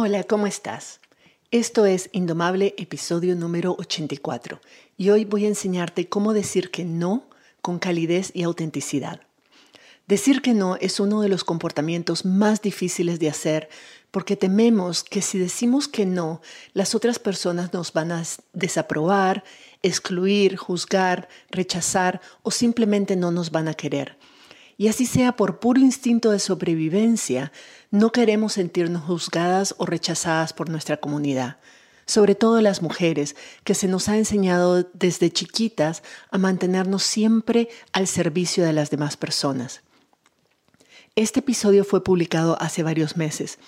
Hola, ¿cómo estás? Esto es Indomable, episodio número 84, y hoy voy a enseñarte cómo decir que no con calidez y autenticidad. Decir que no es uno de los comportamientos más difíciles de hacer porque tememos que si decimos que no, las otras personas nos van a desaprobar, excluir, juzgar, rechazar o simplemente no nos van a querer. Y así sea por puro instinto de sobrevivencia, no queremos sentirnos juzgadas o rechazadas por nuestra comunidad, sobre todo las mujeres, que se nos ha enseñado desde chiquitas a mantenernos siempre al servicio de las demás personas. Este episodio fue publicado hace varios meses,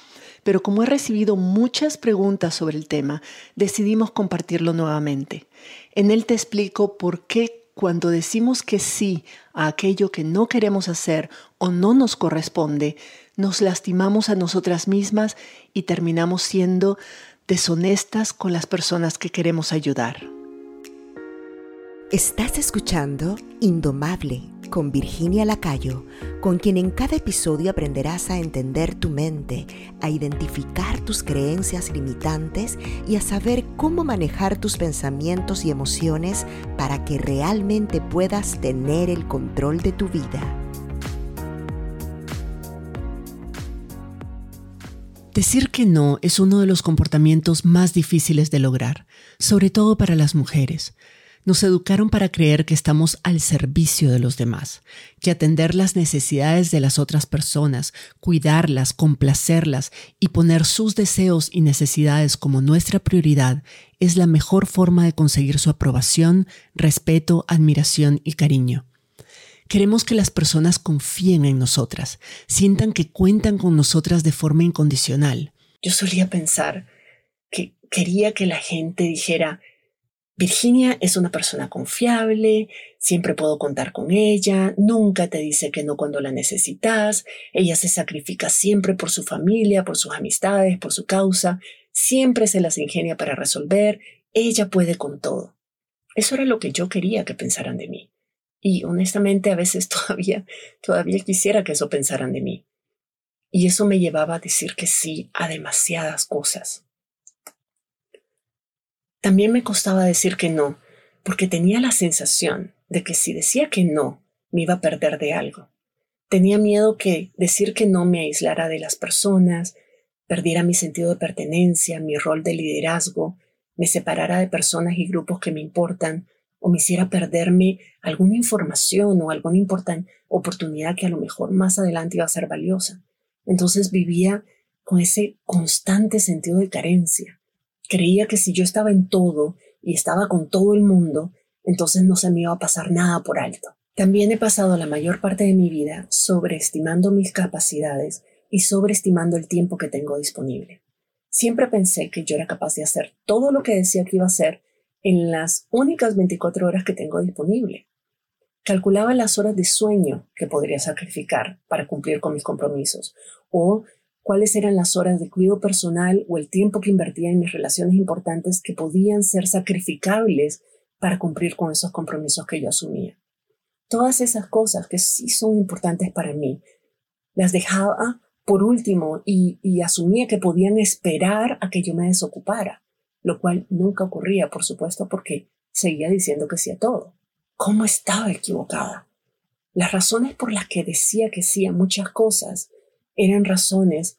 pero como he recibido muchas preguntas sobre el tema, decidimos compartirlo nuevamente. En él te explico por qué cuando decimos que sí a aquello que no queremos hacer o no nos corresponde, nos lastimamos a nosotras mismas y terminamos siendo deshonestas con las personas que queremos ayudar. Estás escuchando Indomable con Virginia Lacayo, con quien en cada episodio aprenderás a entender tu mente, a identificar tus creencias limitantes y a saber cómo manejar tus pensamientos y emociones para que realmente puedas tener el control de tu vida. Decir que no es uno de los comportamientos más difíciles de lograr, sobre todo para las mujeres nos educaron para creer que estamos al servicio de los demás, que atender las necesidades de las otras personas, cuidarlas, complacerlas y poner sus deseos y necesidades como nuestra prioridad es la mejor forma de conseguir su aprobación, respeto, admiración y cariño. Queremos que las personas confíen en nosotras, sientan que cuentan con nosotras de forma incondicional. Yo solía pensar que quería que la gente dijera, Virginia es una persona confiable, siempre puedo contar con ella, nunca te dice que no cuando la necesitas, ella se sacrifica siempre por su familia, por sus amistades, por su causa, siempre se las ingenia para resolver, ella puede con todo. Eso era lo que yo quería que pensaran de mí. Y honestamente a veces todavía, todavía quisiera que eso pensaran de mí. Y eso me llevaba a decir que sí a demasiadas cosas. También me costaba decir que no, porque tenía la sensación de que si decía que no, me iba a perder de algo. Tenía miedo que decir que no me aislara de las personas, perdiera mi sentido de pertenencia, mi rol de liderazgo, me separara de personas y grupos que me importan, o me hiciera perderme alguna información o alguna importante oportunidad que a lo mejor más adelante iba a ser valiosa. Entonces vivía con ese constante sentido de carencia. Creía que si yo estaba en todo y estaba con todo el mundo, entonces no se me iba a pasar nada por alto. También he pasado la mayor parte de mi vida sobreestimando mis capacidades y sobreestimando el tiempo que tengo disponible. Siempre pensé que yo era capaz de hacer todo lo que decía que iba a hacer en las únicas 24 horas que tengo disponible. Calculaba las horas de sueño que podría sacrificar para cumplir con mis compromisos o cuáles eran las horas de cuidado personal o el tiempo que invertía en mis relaciones importantes que podían ser sacrificables para cumplir con esos compromisos que yo asumía. Todas esas cosas que sí son importantes para mí, las dejaba por último y, y asumía que podían esperar a que yo me desocupara, lo cual nunca ocurría, por supuesto, porque seguía diciendo que sí a todo. ¿Cómo estaba equivocada? Las razones por las que decía que sí a muchas cosas eran razones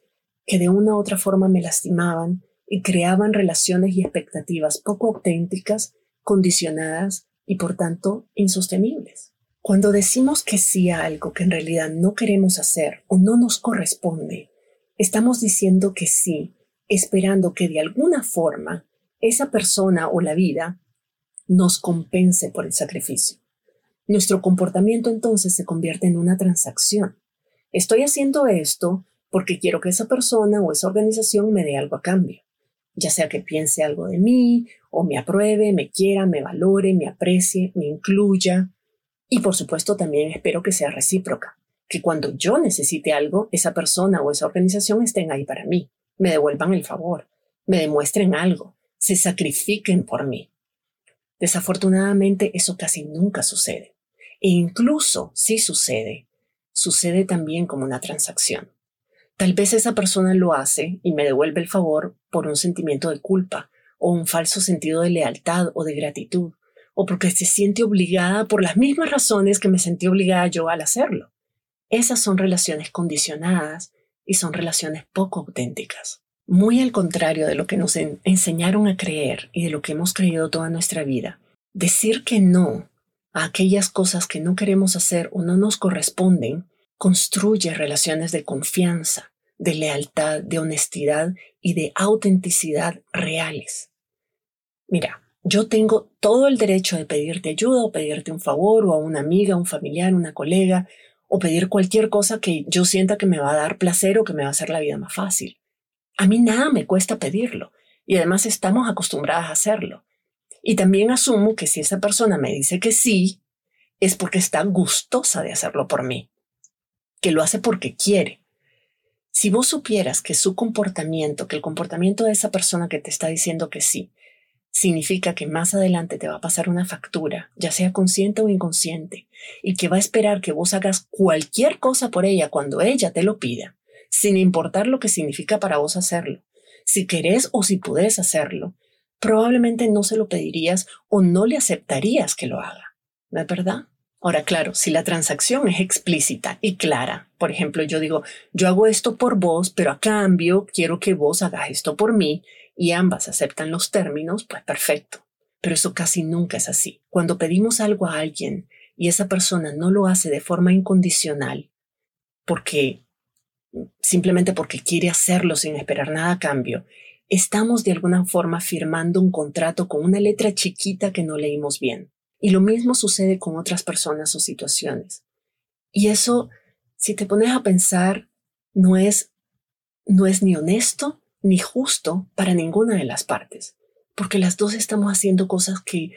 que de una u otra forma me lastimaban y creaban relaciones y expectativas poco auténticas, condicionadas y por tanto insostenibles. Cuando decimos que sí a algo que en realidad no queremos hacer o no nos corresponde, estamos diciendo que sí, esperando que de alguna forma esa persona o la vida nos compense por el sacrificio. Nuestro comportamiento entonces se convierte en una transacción. Estoy haciendo esto porque quiero que esa persona o esa organización me dé algo a cambio, ya sea que piense algo de mí o me apruebe, me quiera, me valore, me aprecie, me incluya. Y por supuesto también espero que sea recíproca, que cuando yo necesite algo, esa persona o esa organización estén ahí para mí, me devuelvan el favor, me demuestren algo, se sacrifiquen por mí. Desafortunadamente eso casi nunca sucede. E incluso si sucede, sucede también como una transacción. Tal vez esa persona lo hace y me devuelve el favor por un sentimiento de culpa o un falso sentido de lealtad o de gratitud, o porque se siente obligada por las mismas razones que me sentí obligada yo al hacerlo. Esas son relaciones condicionadas y son relaciones poco auténticas. Muy al contrario de lo que nos enseñaron a creer y de lo que hemos creído toda nuestra vida, decir que no a aquellas cosas que no queremos hacer o no nos corresponden construye relaciones de confianza, de lealtad, de honestidad y de autenticidad reales. Mira, yo tengo todo el derecho de pedirte ayuda o pedirte un favor o a una amiga, un familiar, una colega o pedir cualquier cosa que yo sienta que me va a dar placer o que me va a hacer la vida más fácil. A mí nada me cuesta pedirlo y además estamos acostumbradas a hacerlo. Y también asumo que si esa persona me dice que sí, es porque está gustosa de hacerlo por mí que lo hace porque quiere. Si vos supieras que su comportamiento, que el comportamiento de esa persona que te está diciendo que sí, significa que más adelante te va a pasar una factura, ya sea consciente o inconsciente, y que va a esperar que vos hagas cualquier cosa por ella cuando ella te lo pida, sin importar lo que significa para vos hacerlo. Si querés o si podés hacerlo, probablemente no se lo pedirías o no le aceptarías que lo haga. ¿No es verdad? Ahora, claro, si la transacción es explícita y clara, por ejemplo, yo digo, yo hago esto por vos, pero a cambio quiero que vos hagas esto por mí y ambas aceptan los términos, pues perfecto. Pero eso casi nunca es así. Cuando pedimos algo a alguien y esa persona no lo hace de forma incondicional, porque simplemente porque quiere hacerlo sin esperar nada a cambio, estamos de alguna forma firmando un contrato con una letra chiquita que no leímos bien. Y lo mismo sucede con otras personas o situaciones. Y eso, si te pones a pensar, no es, no es ni honesto ni justo para ninguna de las partes, porque las dos estamos haciendo cosas que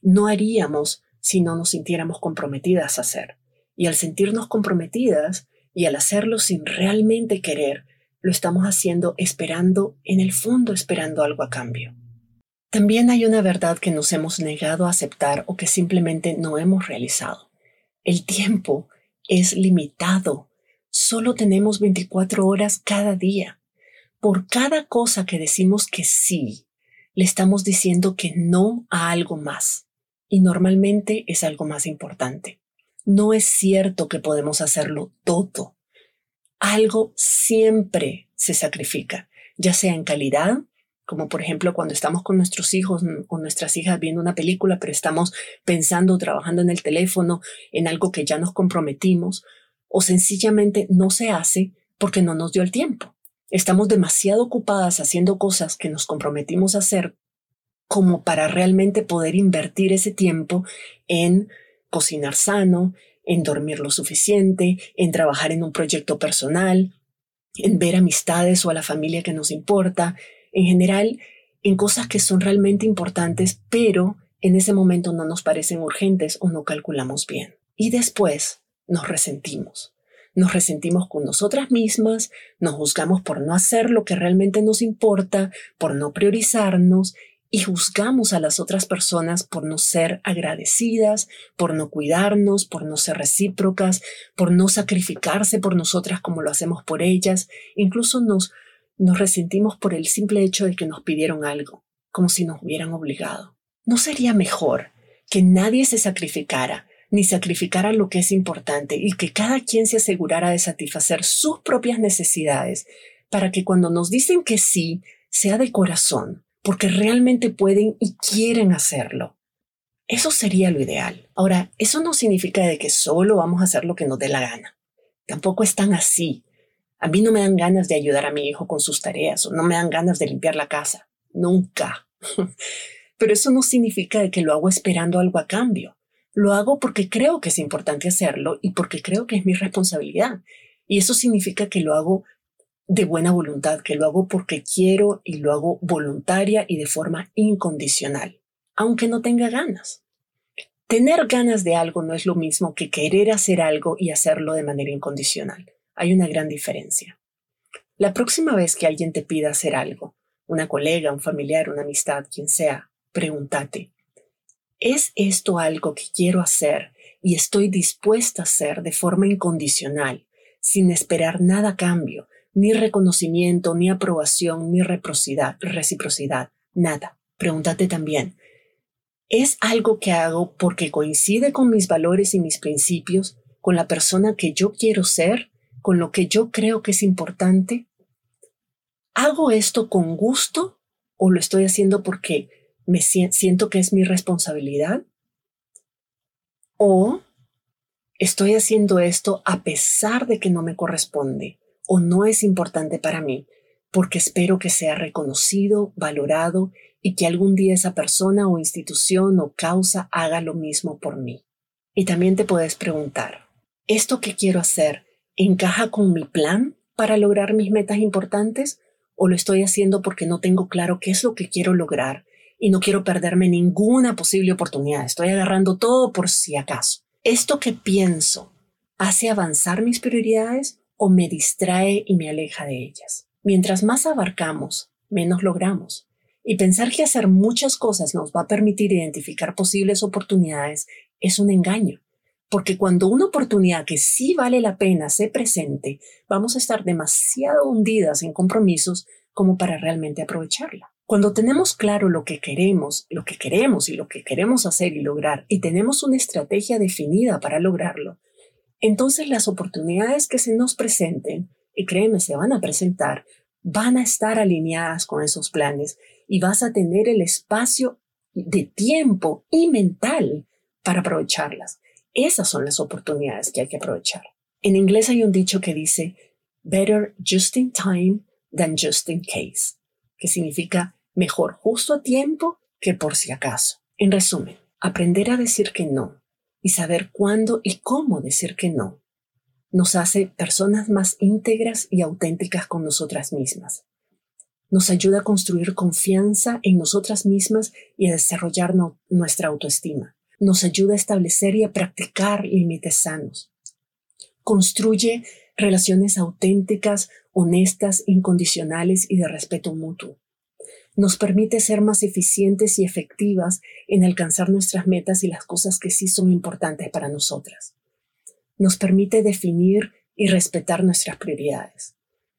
no haríamos si no nos sintiéramos comprometidas a hacer. Y al sentirnos comprometidas y al hacerlo sin realmente querer, lo estamos haciendo esperando, en el fondo esperando algo a cambio. También hay una verdad que nos hemos negado a aceptar o que simplemente no hemos realizado. El tiempo es limitado. Solo tenemos 24 horas cada día. Por cada cosa que decimos que sí, le estamos diciendo que no a algo más. Y normalmente es algo más importante. No es cierto que podemos hacerlo todo. Algo siempre se sacrifica, ya sea en calidad, como por ejemplo cuando estamos con nuestros hijos o nuestras hijas viendo una película, pero estamos pensando, trabajando en el teléfono, en algo que ya nos comprometimos, o sencillamente no se hace porque no nos dio el tiempo. Estamos demasiado ocupadas haciendo cosas que nos comprometimos a hacer como para realmente poder invertir ese tiempo en cocinar sano, en dormir lo suficiente, en trabajar en un proyecto personal, en ver amistades o a la familia que nos importa, en general en cosas que son realmente importantes, pero en ese momento no nos parecen urgentes o no calculamos bien. Y después nos resentimos. Nos resentimos con nosotras mismas, nos juzgamos por no hacer lo que realmente nos importa, por no priorizarnos y juzgamos a las otras personas por no ser agradecidas, por no cuidarnos, por no ser recíprocas, por no sacrificarse por nosotras como lo hacemos por ellas. Incluso nos nos resentimos por el simple hecho de que nos pidieron algo, como si nos hubieran obligado. ¿No sería mejor que nadie se sacrificara, ni sacrificara lo que es importante, y que cada quien se asegurara de satisfacer sus propias necesidades, para que cuando nos dicen que sí, sea de corazón, porque realmente pueden y quieren hacerlo? Eso sería lo ideal. Ahora, eso no significa de que solo vamos a hacer lo que nos dé la gana. Tampoco es tan así. A mí no me dan ganas de ayudar a mi hijo con sus tareas o no me dan ganas de limpiar la casa. Nunca. Pero eso no significa que lo hago esperando algo a cambio. Lo hago porque creo que es importante hacerlo y porque creo que es mi responsabilidad. Y eso significa que lo hago de buena voluntad, que lo hago porque quiero y lo hago voluntaria y de forma incondicional, aunque no tenga ganas. Tener ganas de algo no es lo mismo que querer hacer algo y hacerlo de manera incondicional. Hay una gran diferencia. La próxima vez que alguien te pida hacer algo, una colega, un familiar, una amistad, quien sea, pregúntate, ¿es esto algo que quiero hacer y estoy dispuesta a hacer de forma incondicional, sin esperar nada cambio, ni reconocimiento, ni aprobación, ni reciprocidad, nada. Pregúntate también, ¿es algo que hago porque coincide con mis valores y mis principios, con la persona que yo quiero ser, con lo que yo creo que es importante? ¿Hago esto con gusto o lo estoy haciendo porque me siento que es mi responsabilidad? ¿O estoy haciendo esto a pesar de que no me corresponde o no es importante para mí, porque espero que sea reconocido, valorado y que algún día esa persona o institución o causa haga lo mismo por mí. Y también te puedes preguntar, ¿esto que quiero hacer encaja con mi plan para lograr mis metas importantes o lo estoy haciendo porque no tengo claro qué es lo que quiero lograr y no quiero perderme ninguna posible oportunidad? Estoy agarrando todo por si acaso. ¿Esto que pienso hace avanzar mis prioridades o me distrae y me aleja de ellas? Mientras más abarcamos, menos logramos. Y pensar que hacer muchas cosas nos va a permitir identificar posibles oportunidades es un engaño. Porque cuando una oportunidad que sí vale la pena se presente, vamos a estar demasiado hundidas en compromisos como para realmente aprovecharla. Cuando tenemos claro lo que queremos, lo que queremos y lo que queremos hacer y lograr, y tenemos una estrategia definida para lograrlo, entonces las oportunidades que se nos presenten, y créeme, se van a presentar, van a estar alineadas con esos planes y vas a tener el espacio de tiempo y mental para aprovecharlas. Esas son las oportunidades que hay que aprovechar. En inglés hay un dicho que dice, better just in time than just in case, que significa mejor justo a tiempo que por si acaso. En resumen, aprender a decir que no y saber cuándo y cómo decir que no nos hace personas más íntegras y auténticas con nosotras mismas. Nos ayuda a construir confianza en nosotras mismas y a desarrollar nuestra autoestima. Nos ayuda a establecer y a practicar límites sanos. Construye relaciones auténticas, honestas, incondicionales y de respeto mutuo nos permite ser más eficientes y efectivas en alcanzar nuestras metas y las cosas que sí son importantes para nosotras. Nos permite definir y respetar nuestras prioridades.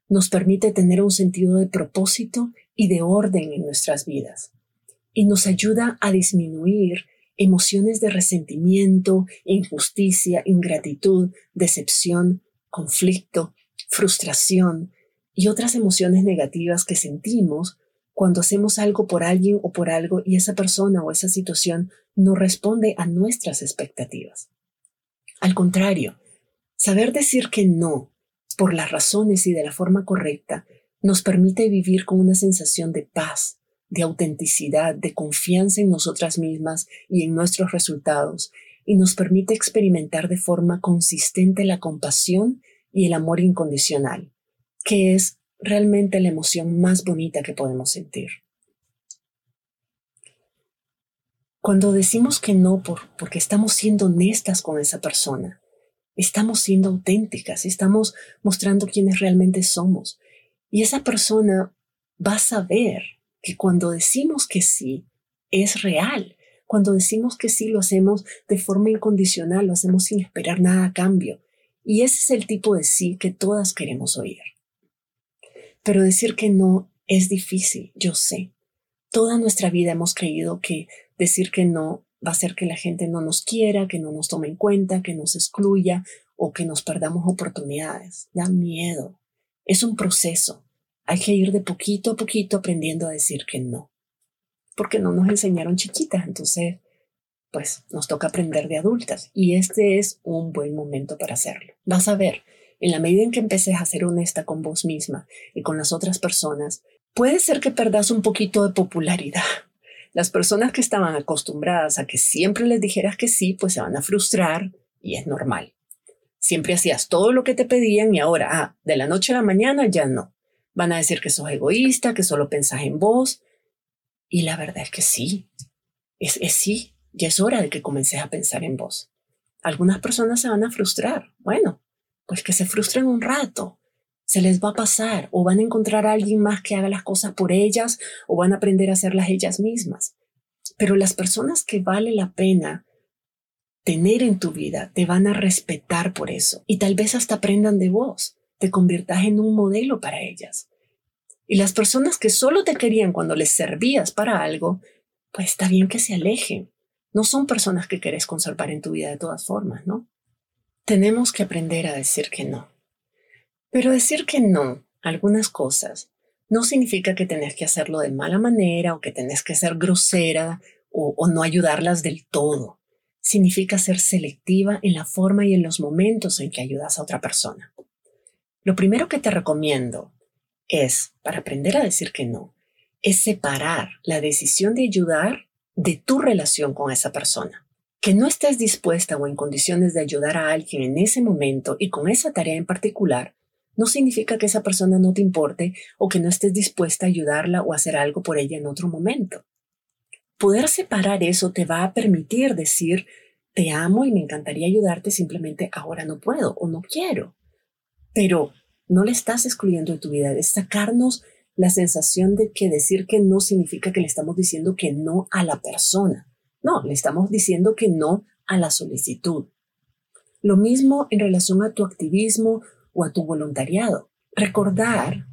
Nos permite tener un sentido de propósito y de orden en nuestras vidas. Y nos ayuda a disminuir emociones de resentimiento, injusticia, ingratitud, decepción, conflicto, frustración y otras emociones negativas que sentimos cuando hacemos algo por alguien o por algo y esa persona o esa situación no responde a nuestras expectativas. Al contrario, saber decir que no por las razones y de la forma correcta nos permite vivir con una sensación de paz, de autenticidad, de confianza en nosotras mismas y en nuestros resultados, y nos permite experimentar de forma consistente la compasión y el amor incondicional, que es realmente la emoción más bonita que podemos sentir. Cuando decimos que no por, porque estamos siendo honestas con esa persona, estamos siendo auténticas, estamos mostrando quiénes realmente somos. Y esa persona va a saber que cuando decimos que sí, es real. Cuando decimos que sí, lo hacemos de forma incondicional, lo hacemos sin esperar nada a cambio. Y ese es el tipo de sí que todas queremos oír. Pero decir que no es difícil, yo sé. Toda nuestra vida hemos creído que decir que no va a hacer que la gente no nos quiera, que no nos tome en cuenta, que nos excluya o que nos perdamos oportunidades. Da miedo. Es un proceso. Hay que ir de poquito a poquito aprendiendo a decir que no. Porque no nos enseñaron chiquitas, entonces, pues nos toca aprender de adultas. Y este es un buen momento para hacerlo. Vas a ver, en la medida en que empeces a ser honesta con vos misma y con las otras personas, puede ser que perdas un poquito de popularidad. Las personas que estaban acostumbradas a que siempre les dijeras que sí, pues se van a frustrar y es normal. Siempre hacías todo lo que te pedían y ahora, ah, de la noche a la mañana ya no. Van a decir que sos egoísta, que solo pensás en vos. Y la verdad es que sí. Es, sí, ya es hora de que comences a pensar en vos. Algunas personas se van a frustrar. Bueno, pues que se frustren un rato. Se les va a pasar o van a encontrar a alguien más que haga las cosas por ellas o van a aprender a hacerlas ellas mismas. Pero las personas que vale la pena tener en tu vida te van a respetar por eso y tal vez hasta aprendan de vos. Te conviertas en un modelo para ellas. Y las personas que solo te querían cuando les servías para algo, pues está bien que se alejen. No son personas que querés conservar en tu vida de todas formas, ¿no? Tenemos que aprender a decir que no. Pero decir que no a algunas cosas no significa que tenés que hacerlo de mala manera o que tenés que ser grosera o, o no ayudarlas del todo. Significa ser selectiva en la forma y en los momentos en que ayudas a otra persona. Lo primero que te recomiendo es, para aprender a decir que no, es separar la decisión de ayudar de tu relación con esa persona. Que no estés dispuesta o en condiciones de ayudar a alguien en ese momento y con esa tarea en particular, no significa que esa persona no te importe o que no estés dispuesta a ayudarla o hacer algo por ella en otro momento. Poder separar eso te va a permitir decir, te amo y me encantaría ayudarte, simplemente ahora no puedo o no quiero. Pero no le estás excluyendo de tu vida, es sacarnos la sensación de que decir que no significa que le estamos diciendo que no a la persona. No, le estamos diciendo que no a la solicitud. Lo mismo en relación a tu activismo o a tu voluntariado. Recordar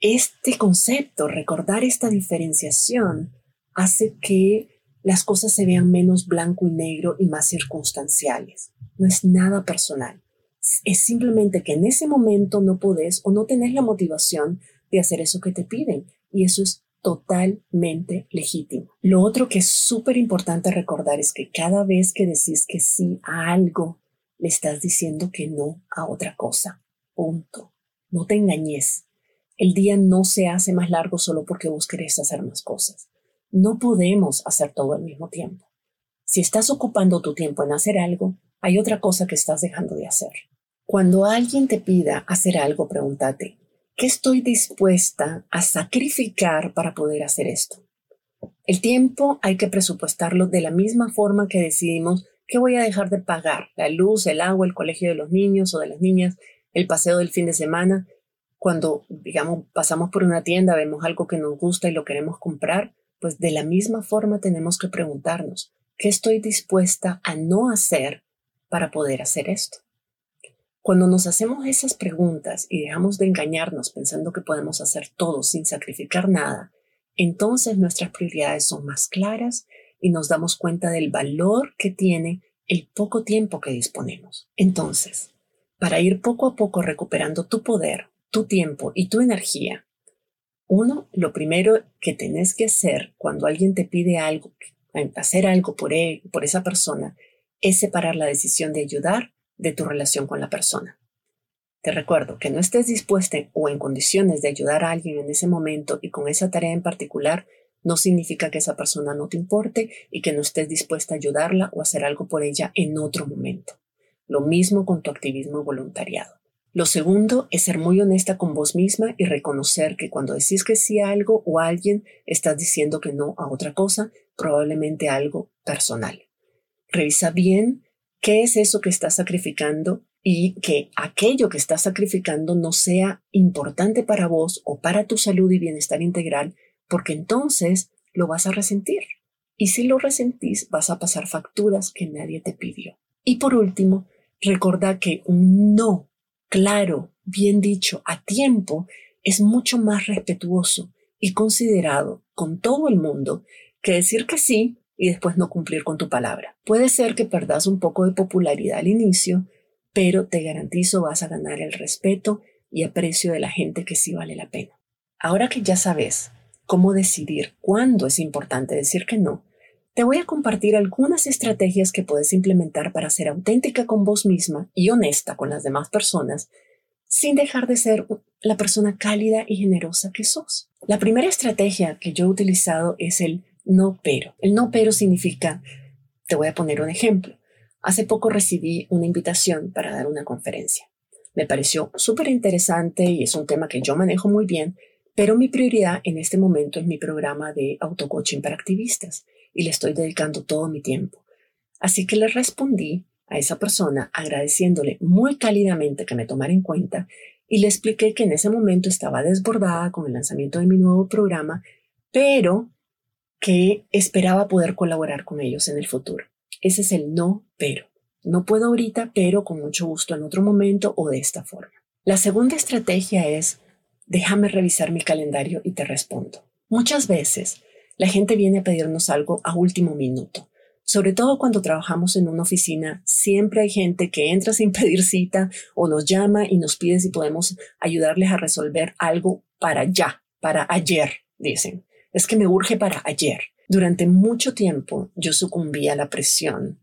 este concepto, recordar esta diferenciación, hace que las cosas se vean menos blanco y negro y más circunstanciales. No es nada personal es simplemente que en ese momento no podés o no tenés la motivación de hacer eso que te piden. Y eso es totalmente legítimo. Lo otro que es súper importante recordar es que cada vez que decís que sí a algo, le estás diciendo que no a otra cosa. Punto. No te engañes. El día no se hace más largo solo porque vos hacer más cosas. No podemos hacer todo al mismo tiempo. Si estás ocupando tu tiempo en hacer algo, hay otra cosa que estás dejando de hacer. Cuando alguien te pida hacer algo, pregúntate, ¿qué estoy dispuesta a sacrificar para poder hacer esto? El tiempo hay que presupuestarlo de la misma forma que decidimos qué voy a dejar de pagar, la luz, el agua, el colegio de los niños o de las niñas, el paseo del fin de semana. Cuando, digamos, pasamos por una tienda, vemos algo que nos gusta y lo queremos comprar, pues de la misma forma tenemos que preguntarnos, ¿qué estoy dispuesta a no hacer para poder hacer esto? Cuando nos hacemos esas preguntas y dejamos de engañarnos pensando que podemos hacer todo sin sacrificar nada, entonces nuestras prioridades son más claras y nos damos cuenta del valor que tiene el poco tiempo que disponemos. Entonces, para ir poco a poco recuperando tu poder, tu tiempo y tu energía, uno, lo primero que tenés que hacer cuando alguien te pide algo, hacer algo por, él, por esa persona, es separar la decisión de ayudar de tu relación con la persona. Te recuerdo que no estés dispuesta o en condiciones de ayudar a alguien en ese momento y con esa tarea en particular no significa que esa persona no te importe y que no estés dispuesta a ayudarla o hacer algo por ella en otro momento. Lo mismo con tu activismo voluntariado. Lo segundo es ser muy honesta con vos misma y reconocer que cuando decís que sí a algo o a alguien, estás diciendo que no a otra cosa, probablemente algo personal. Revisa bien qué es eso que estás sacrificando y que aquello que estás sacrificando no sea importante para vos o para tu salud y bienestar integral, porque entonces lo vas a resentir. Y si lo resentís, vas a pasar facturas que nadie te pidió. Y por último, recuerda que un no claro, bien dicho, a tiempo, es mucho más respetuoso y considerado con todo el mundo que decir que sí y después no cumplir con tu palabra. Puede ser que perdas un poco de popularidad al inicio, pero te garantizo vas a ganar el respeto y aprecio de la gente que sí vale la pena. Ahora que ya sabes cómo decidir cuándo es importante decir que no, te voy a compartir algunas estrategias que puedes implementar para ser auténtica con vos misma y honesta con las demás personas sin dejar de ser la persona cálida y generosa que sos. La primera estrategia que yo he utilizado es el no pero. El no pero significa, te voy a poner un ejemplo. Hace poco recibí una invitación para dar una conferencia. Me pareció súper interesante y es un tema que yo manejo muy bien, pero mi prioridad en este momento es mi programa de autocoaching para activistas y le estoy dedicando todo mi tiempo. Así que le respondí a esa persona agradeciéndole muy cálidamente que me tomara en cuenta y le expliqué que en ese momento estaba desbordada con el lanzamiento de mi nuevo programa, pero que esperaba poder colaborar con ellos en el futuro. Ese es el no, pero. No puedo ahorita, pero con mucho gusto en otro momento o de esta forma. La segunda estrategia es, déjame revisar mi calendario y te respondo. Muchas veces la gente viene a pedirnos algo a último minuto. Sobre todo cuando trabajamos en una oficina, siempre hay gente que entra sin pedir cita o nos llama y nos pide si podemos ayudarles a resolver algo para ya, para ayer, dicen. Es que me urge para ayer. Durante mucho tiempo yo sucumbí a la presión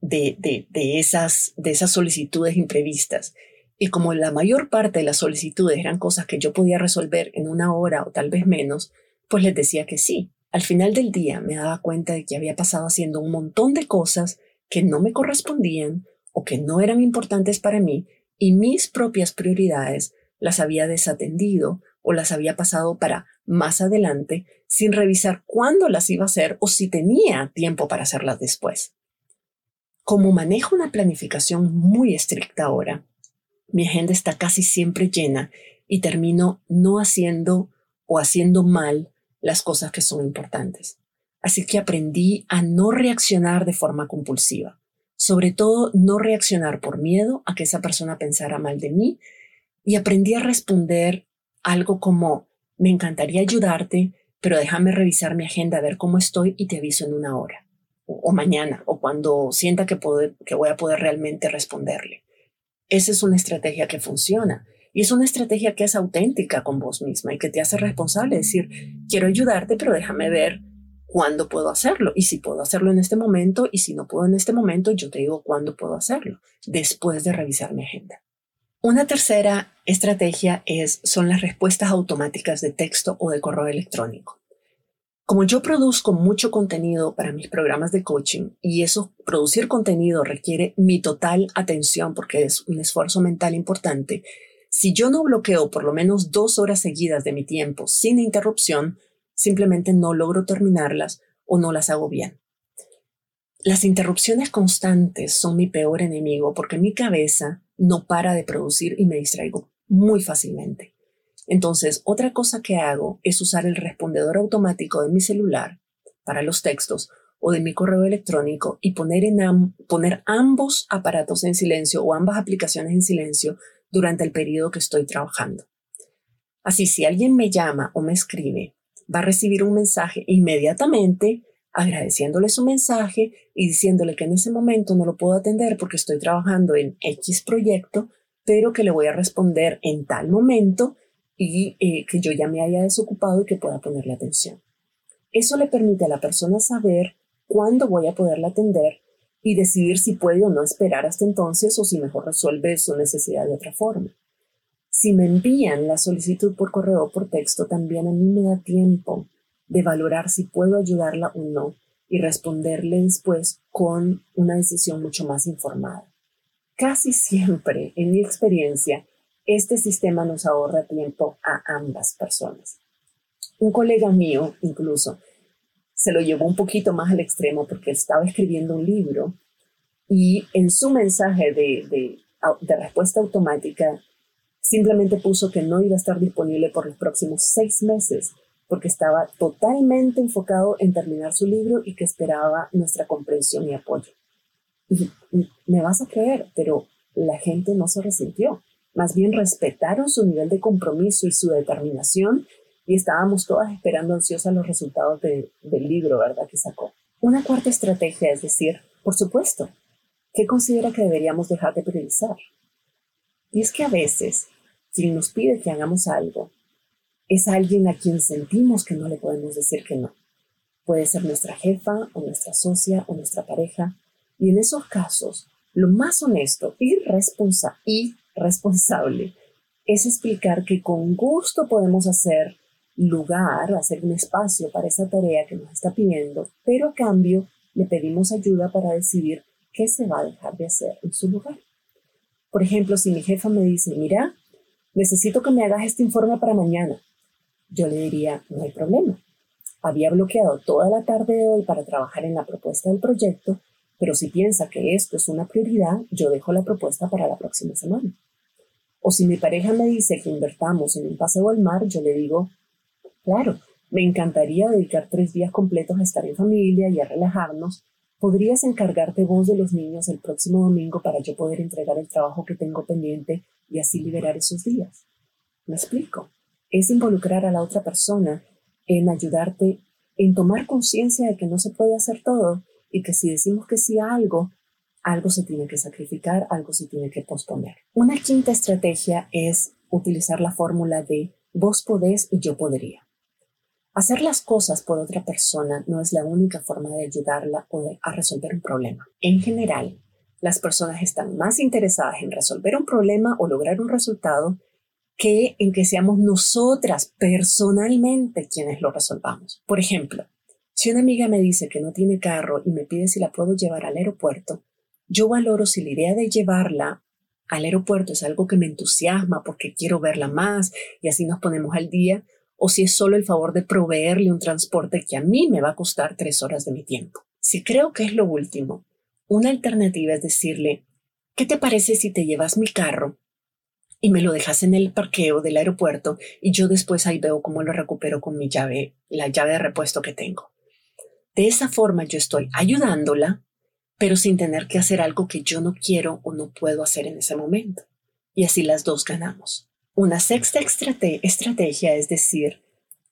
de, de, de, esas, de esas solicitudes imprevistas y como la mayor parte de las solicitudes eran cosas que yo podía resolver en una hora o tal vez menos, pues les decía que sí. Al final del día me daba cuenta de que había pasado haciendo un montón de cosas que no me correspondían o que no eran importantes para mí y mis propias prioridades las había desatendido o las había pasado para más adelante sin revisar cuándo las iba a hacer o si tenía tiempo para hacerlas después. Como manejo una planificación muy estricta ahora, mi agenda está casi siempre llena y termino no haciendo o haciendo mal las cosas que son importantes. Así que aprendí a no reaccionar de forma compulsiva, sobre todo no reaccionar por miedo a que esa persona pensara mal de mí y aprendí a responder algo como, me encantaría ayudarte, pero déjame revisar mi agenda ver cómo estoy y te aviso en una hora, o, mañana, o cuando sienta que, que voy a poder realmente responderle. Esa es una estrategia que funciona. Y es una estrategia que es auténtica con vos misma y que te hace responsable. decir, quiero ayudarte, pero déjame ver cuándo puedo hacerlo. Y si puedo hacerlo en este momento, y si no puedo en este momento, yo te digo cuándo puedo hacerlo, después de revisar mi agenda. Una tercera estrategia es, son las respuestas automáticas de texto o de correo electrónico. Como yo produzco mucho contenido para mis programas de coaching y eso, producir contenido requiere mi total atención porque es un esfuerzo mental importante, si yo no bloqueo por lo menos dos horas seguidas de mi tiempo sin interrupción, simplemente no logro terminarlas o no las hago bien. Las interrupciones constantes son mi peor enemigo porque mi cabeza no para de producir y me distraigo muy fácilmente. Entonces, otra cosa que hago es usar el respondedor automático de mi celular para los textos o de mi correo electrónico y poner, en poner ambos aparatos en silencio o ambas aplicaciones en silencio durante el periodo que estoy trabajando. Así, si alguien me llama o me escribe, va a recibir un mensaje inmediatamente agradeciéndole su mensaje y diciéndole que en ese momento no lo puedo atender porque estoy trabajando en X proyecto, pero que le voy a responder en tal momento y eh, que yo ya me haya desocupado y que pueda ponerle atención. Eso le permite a la persona saber cuándo voy a poderla atender y decidir si puede o no esperar hasta entonces o si mejor resuelve su necesidad de otra forma. Si me envían la solicitud por correo o por texto, también a mí me da tiempo de valorar si puedo ayudarla o no y responderle después con una decisión mucho más informada. Casi siempre, en mi experiencia, este sistema nos ahorra tiempo a ambas personas. Un colega mío, incluso, se lo llevó un poquito más al extremo porque estaba escribiendo un libro y en su mensaje de, de, respuesta automática simplemente puso que no iba a estar disponible por los próximos seis meses porque estaba totalmente enfocado en terminar su libro y que esperaba nuestra comprensión y apoyo. Y me vas a creer, pero la gente no se resintió más bien respetaron su nivel de compromiso y su determinación y estábamos todas esperando ansiosas los resultados del libro, ¿verdad? Que sacó. Una cuarta estrategia es decir, por supuesto, ¿qué considera que deberíamos dejar de priorizar? Y es que a veces, quien nos pide que hagamos algo, es alguien a quien sentimos que no le podemos decir que no. Puede ser nuestra jefa o nuestra socia o nuestra pareja. Y en esos casos, lo más honesto y, responsable es explicar que con gusto podemos hacer lugar, hacer un espacio para esa tarea que nos está pidiendo, pero a cambio le pedimos ayuda para decidir qué se va a dejar de hacer en su lugar. Por ejemplo, si mi jefa me dice, mira, necesito que me hagas este informe para mañana, yo le diría, no hay problema. Había bloqueado toda la tarde de hoy para trabajar en la propuesta del proyecto, pero si piensa que esto es una prioridad, yo dejo la propuesta para la próxima semana. O si mi pareja me dice que invertamos en un paseo al mar, yo le digo, claro, me encantaría dedicar tres días completos a estar en familia y a relajarnos. ¿Podrías encargarte vos de los niños el próximo domingo para yo poder entregar el trabajo que tengo pendiente y así liberar esos días. ¿Me explico? Es involucrar a la otra persona en ayudarte en tomar conciencia de que no se puede hacer todo y que si decimos que sí a algo, algo se tiene que sacrificar, algo se tiene que posponer. Una quinta estrategia es utilizar la fórmula de vos podés y yo podría. Hacer las cosas por otra persona no es la única forma de ayudarla a resolver un problema. En general, las personas están más interesadas en resolver un problema o lograr un resultado que en que seamos nosotras personalmente quienes lo resolvamos. Por ejemplo, si una amiga me dice que no tiene carro y me pide si la puedo llevar al aeropuerto, yo valoro si la idea de llevarla al aeropuerto es algo que me entusiasma porque quiero verla más y así nos ponemos al día, o si es solo el favor de proveerle un transporte que a mí me va a costar tres horas de mi tiempo. Si creo que es lo último, una alternativa es decirle, ¿qué te parece si te llevas mi carro y me lo dejas en el parqueo del aeropuerto y yo después ahí veo cómo lo recupero con mi llave, la llave de repuesto que tengo? De esa forma yo estoy ayudándola pero sin tener que hacer algo que yo no quiero o no puedo hacer en ese momento. Y así las dos ganamos. Una sexta estrategia es decir,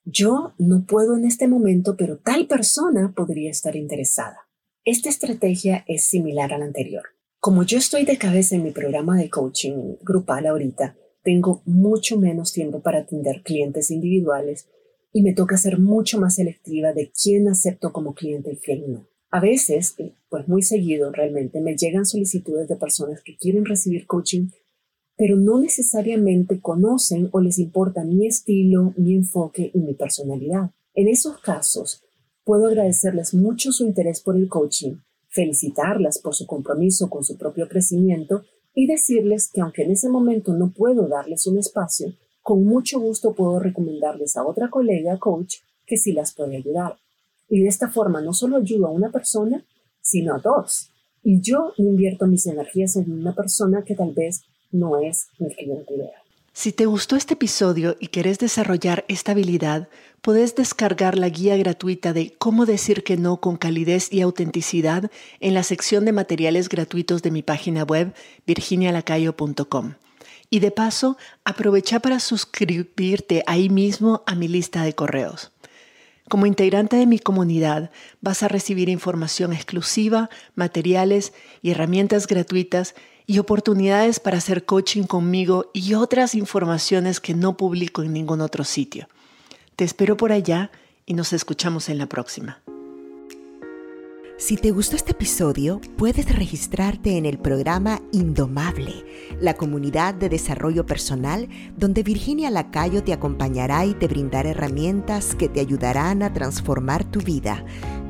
yo no puedo en este momento, pero tal persona podría estar interesada. Esta estrategia es similar a la anterior. Como yo estoy de cabeza en mi programa de coaching grupal ahorita, tengo mucho menos tiempo para atender clientes individuales y me toca ser mucho más selectiva de quién acepto como cliente y quién no. A veces, pues muy seguido realmente, me llegan solicitudes de personas que quieren recibir coaching, pero no necesariamente conocen o les importa mi estilo, mi enfoque y mi personalidad. En esos casos, puedo agradecerles mucho su interés por el coaching, felicitarlas por su compromiso con su propio crecimiento y decirles que aunque en ese momento no puedo darles un espacio, con mucho gusto puedo recomendarles a otra colega coach que sí las puede ayudar. Y de esta forma no solo ayudo a una persona, sino a dos. Y yo invierto mis energías en una persona que tal vez no es mi cliente ideal. Si te gustó este episodio y querés desarrollar esta habilidad, puedes descargar la guía gratuita de cómo decir que no con calidez y autenticidad en la sección de materiales gratuitos de mi página web virginialacayo.com. Y de paso, aprovecha para suscribirte ahí mismo a mi lista de correos. Como integrante de mi comunidad vas a recibir información exclusiva, materiales y herramientas gratuitas y oportunidades para hacer coaching conmigo y otras informaciones que no publico en ningún otro sitio. Te espero por allá y nos escuchamos en la próxima. Si te gustó este episodio, puedes registrarte en el programa Indomable, la comunidad de desarrollo personal donde Virginia Lacayo te acompañará y te brindará herramientas que te ayudarán a transformar tu vida.